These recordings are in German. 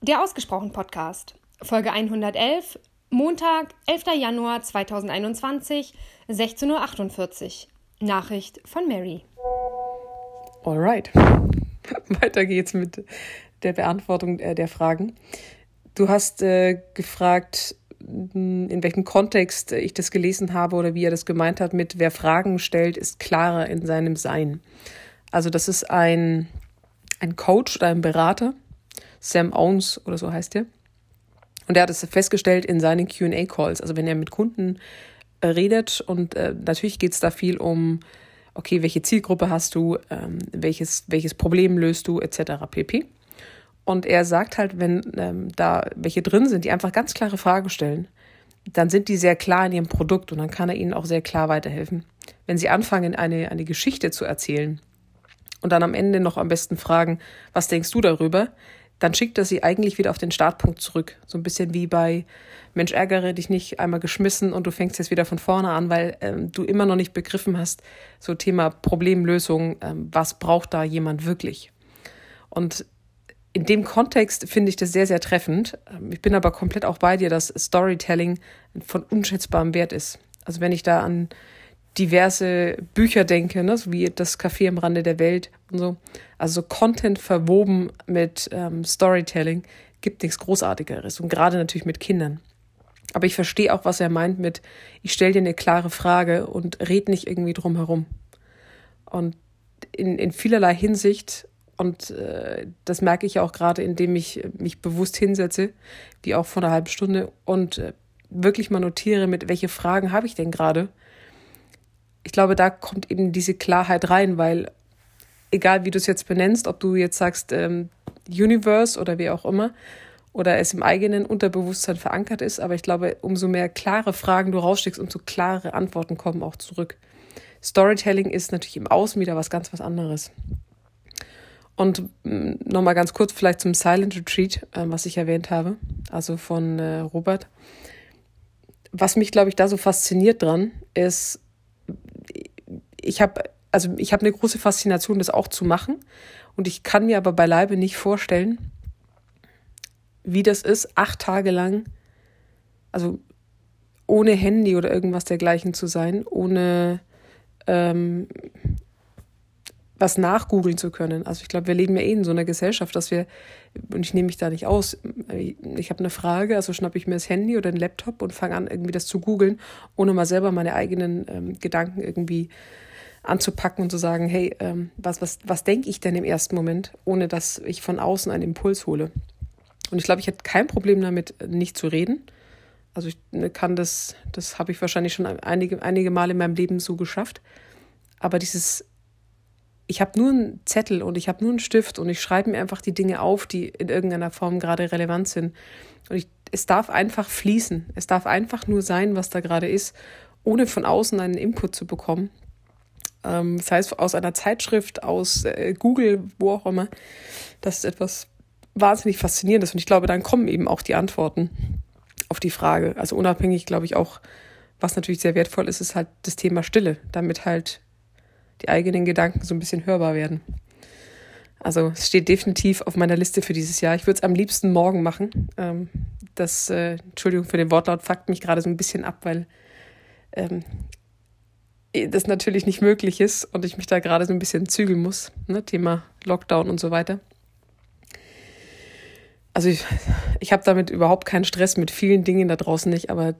Der Ausgesprochen Podcast, Folge 111, Montag, 11. Januar 2021, 16.48 Uhr. Nachricht von Mary. Alright. Weiter geht's mit der Beantwortung äh, der Fragen. Du hast äh, gefragt, in welchem Kontext ich das gelesen habe oder wie er das gemeint hat mit wer Fragen stellt, ist klarer in seinem Sein. Also das ist ein, ein Coach oder ein Berater, Sam Owens oder so heißt er. Und er hat es festgestellt in seinen QA-Calls, also wenn er mit Kunden äh, redet und äh, natürlich geht es da viel um, okay, welche Zielgruppe hast du, ähm, welches, welches Problem löst du, etc. pp. Und er sagt halt, wenn ähm, da welche drin sind, die einfach ganz klare Fragen stellen, dann sind die sehr klar in ihrem Produkt und dann kann er ihnen auch sehr klar weiterhelfen. Wenn sie anfangen, eine, eine Geschichte zu erzählen und dann am Ende noch am besten fragen, was denkst du darüber, dann schickt er sie eigentlich wieder auf den Startpunkt zurück. So ein bisschen wie bei Mensch, ärgere dich nicht, einmal geschmissen und du fängst jetzt wieder von vorne an, weil ähm, du immer noch nicht begriffen hast, so Thema Problemlösung, ähm, was braucht da jemand wirklich? Und in dem Kontext finde ich das sehr, sehr treffend. Ähm, ich bin aber komplett auch bei dir, dass Storytelling von unschätzbarem Wert ist. Also wenn ich da an diverse Bücher denke, ne, so wie das Café am Rande der Welt und so. Also Content verwoben mit ähm, Storytelling gibt nichts Großartigeres und gerade natürlich mit Kindern. Aber ich verstehe auch, was er meint mit, ich stelle dir eine klare Frage und red nicht irgendwie drum herum. Und in, in vielerlei Hinsicht und äh, das merke ich auch gerade, indem ich mich bewusst hinsetze, wie auch vor einer halben Stunde, und äh, wirklich mal notiere, mit welche Fragen habe ich denn gerade. Ich glaube, da kommt eben diese Klarheit rein, weil egal wie du es jetzt benennst, ob du jetzt sagst ähm, Universe oder wie auch immer, oder es im eigenen Unterbewusstsein verankert ist, aber ich glaube, umso mehr klare Fragen du raussteckst, umso klare Antworten kommen auch zurück. Storytelling ist natürlich im Außen wieder was ganz was anderes. Und mm, nochmal ganz kurz vielleicht zum Silent Retreat, äh, was ich erwähnt habe, also von äh, Robert. Was mich, glaube ich, da so fasziniert dran ist, ich habe also ich habe eine große Faszination, das auch zu machen. Und ich kann mir aber beileibe nicht vorstellen, wie das ist, acht Tage lang, also ohne Handy oder irgendwas dergleichen zu sein, ohne ähm, was nachgoogeln zu können. Also ich glaube, wir leben ja eh in so einer Gesellschaft, dass wir, und ich nehme mich da nicht aus, ich habe eine Frage, also schnappe ich mir das Handy oder den Laptop und fange an, irgendwie das zu googeln, ohne mal selber meine eigenen ähm, Gedanken irgendwie anzupacken und zu sagen, hey, ähm, was, was, was denke ich denn im ersten Moment, ohne dass ich von außen einen Impuls hole. Und ich glaube, ich hätte kein Problem damit, nicht zu reden. Also ich ne, kann das, das habe ich wahrscheinlich schon einige, einige Male in meinem Leben so geschafft. Aber dieses ich habe nur einen Zettel und ich habe nur einen Stift und ich schreibe mir einfach die Dinge auf, die in irgendeiner Form gerade relevant sind. Und ich, es darf einfach fließen. Es darf einfach nur sein, was da gerade ist, ohne von außen einen Input zu bekommen. Ähm, das heißt, aus einer Zeitschrift, aus äh, Google, wo auch immer. Das ist etwas wahnsinnig Faszinierendes. Und ich glaube, dann kommen eben auch die Antworten auf die Frage. Also unabhängig, glaube ich, auch, was natürlich sehr wertvoll ist, ist halt das Thema Stille, damit halt die eigenen Gedanken so ein bisschen hörbar werden. Also es steht definitiv auf meiner Liste für dieses Jahr. Ich würde es am liebsten morgen machen. Ähm, das, äh, Entschuldigung für den Wortlaut, fuckt mich gerade so ein bisschen ab, weil ähm, das natürlich nicht möglich ist und ich mich da gerade so ein bisschen zügeln muss. Ne? Thema Lockdown und so weiter. Also ich, ich habe damit überhaupt keinen Stress mit vielen Dingen da draußen nicht, aber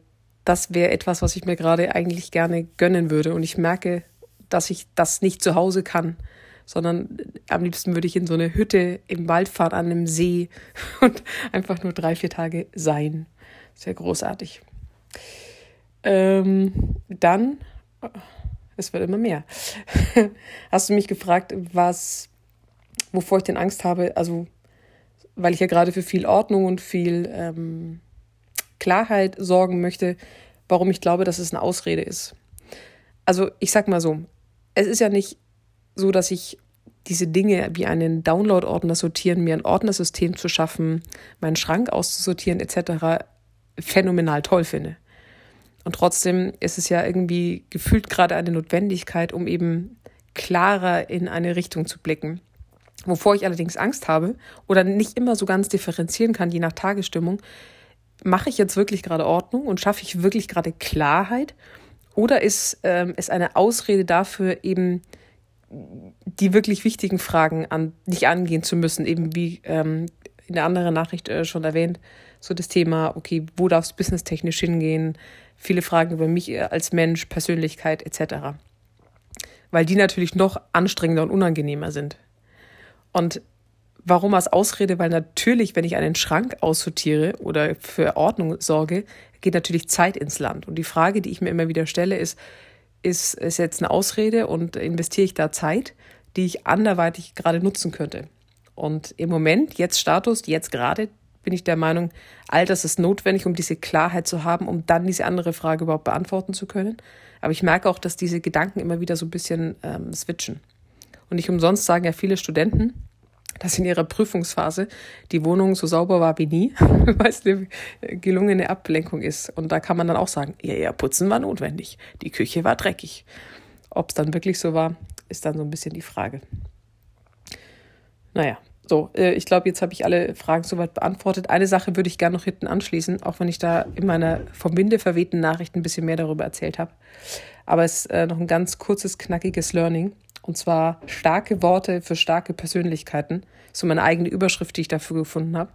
das wäre etwas, was ich mir gerade eigentlich gerne gönnen würde. Und ich merke dass ich das nicht zu Hause kann, sondern am liebsten würde ich in so eine Hütte im Wald fahren, an einem See und einfach nur drei, vier Tage sein. Sehr großartig. Ähm, dann, es wird immer mehr. Hast du mich gefragt, was, wovor ich denn Angst habe? Also, weil ich ja gerade für viel Ordnung und viel ähm, Klarheit sorgen möchte, warum ich glaube, dass es eine Ausrede ist. Also, ich sag mal so, es ist ja nicht so, dass ich diese Dinge wie einen Download-Ordner sortieren, mir ein Ordnersystem zu schaffen, meinen Schrank auszusortieren etc. phänomenal toll finde. Und trotzdem ist es ja irgendwie gefühlt gerade eine Notwendigkeit, um eben klarer in eine Richtung zu blicken. Wovor ich allerdings Angst habe oder nicht immer so ganz differenzieren kann, je nach Tagesstimmung, mache ich jetzt wirklich gerade Ordnung und schaffe ich wirklich gerade Klarheit? Oder ist ähm, es eine Ausrede dafür, eben die wirklich wichtigen Fragen an, nicht angehen zu müssen, eben wie ähm, in der anderen Nachricht äh, schon erwähnt, so das Thema, okay, wo darf es businesstechnisch hingehen, viele Fragen über mich als Mensch, Persönlichkeit etc. Weil die natürlich noch anstrengender und unangenehmer sind. Und warum als Ausrede? Weil natürlich, wenn ich einen Schrank aussortiere oder für Ordnung sorge, geht natürlich Zeit ins Land. Und die Frage, die ich mir immer wieder stelle, ist, ist es jetzt eine Ausrede und investiere ich da Zeit, die ich anderweitig gerade nutzen könnte? Und im Moment, jetzt Status, jetzt gerade, bin ich der Meinung, all das ist notwendig, um diese Klarheit zu haben, um dann diese andere Frage überhaupt beantworten zu können. Aber ich merke auch, dass diese Gedanken immer wieder so ein bisschen ähm, switchen. Und nicht umsonst sagen ja viele Studenten, dass in ihrer Prüfungsphase die Wohnung so sauber war wie nie, weil es eine gelungene Ablenkung ist. Und da kann man dann auch sagen, ja, ja, putzen war notwendig. Die Küche war dreckig. Ob es dann wirklich so war, ist dann so ein bisschen die Frage. Naja, so, äh, ich glaube, jetzt habe ich alle Fragen soweit beantwortet. Eine Sache würde ich gerne noch hinten anschließen, auch wenn ich da in meiner vom Winde verwehten Nachricht ein bisschen mehr darüber erzählt habe. Aber es ist äh, noch ein ganz kurzes, knackiges Learning. Und zwar starke Worte für starke Persönlichkeiten. So meine eigene Überschrift, die ich dafür gefunden habe.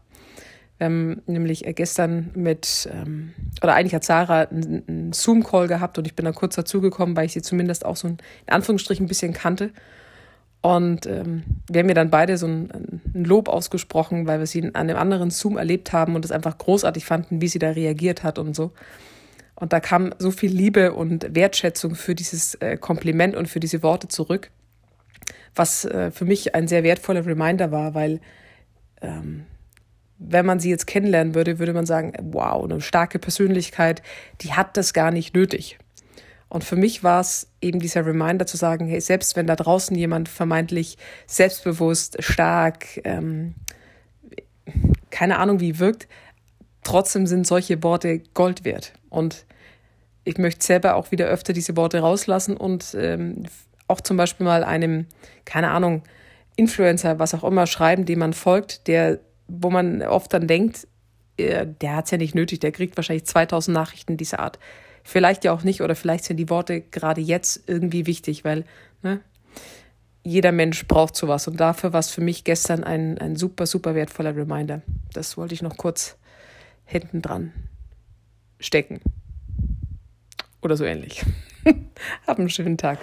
Wir haben nämlich äh, gestern mit, ähm, oder eigentlich hat Sarah einen Zoom-Call gehabt und ich bin da kurz dazugekommen, weil ich sie zumindest auch so in Anführungsstrichen ein bisschen kannte. Und ähm, wir haben mir dann beide so ein, ein, Lob ausgesprochen, weil wir sie an einem anderen Zoom erlebt haben und es einfach großartig fanden, wie sie da reagiert hat und so. Und da kam so viel Liebe und Wertschätzung für dieses äh, Kompliment und für diese Worte zurück was äh, für mich ein sehr wertvoller Reminder war, weil ähm, wenn man sie jetzt kennenlernen würde, würde man sagen, wow, eine starke Persönlichkeit, die hat das gar nicht nötig. Und für mich war es eben dieser Reminder zu sagen, hey, selbst wenn da draußen jemand vermeintlich selbstbewusst, stark, ähm, keine Ahnung wie wirkt, trotzdem sind solche Worte Gold wert. Und ich möchte selber auch wieder öfter diese Worte rauslassen und ähm, auch zum Beispiel mal einem, keine Ahnung, Influencer, was auch immer, schreiben, dem man folgt, der, wo man oft dann denkt, äh, der hat es ja nicht nötig, der kriegt wahrscheinlich 2000 Nachrichten dieser Art. Vielleicht ja auch nicht, oder vielleicht sind die Worte gerade jetzt irgendwie wichtig, weil ne, jeder Mensch braucht sowas. Und dafür war es für mich gestern ein, ein super, super wertvoller Reminder. Das wollte ich noch kurz hinten dran stecken. Oder so ähnlich. Hab einen schönen Tag.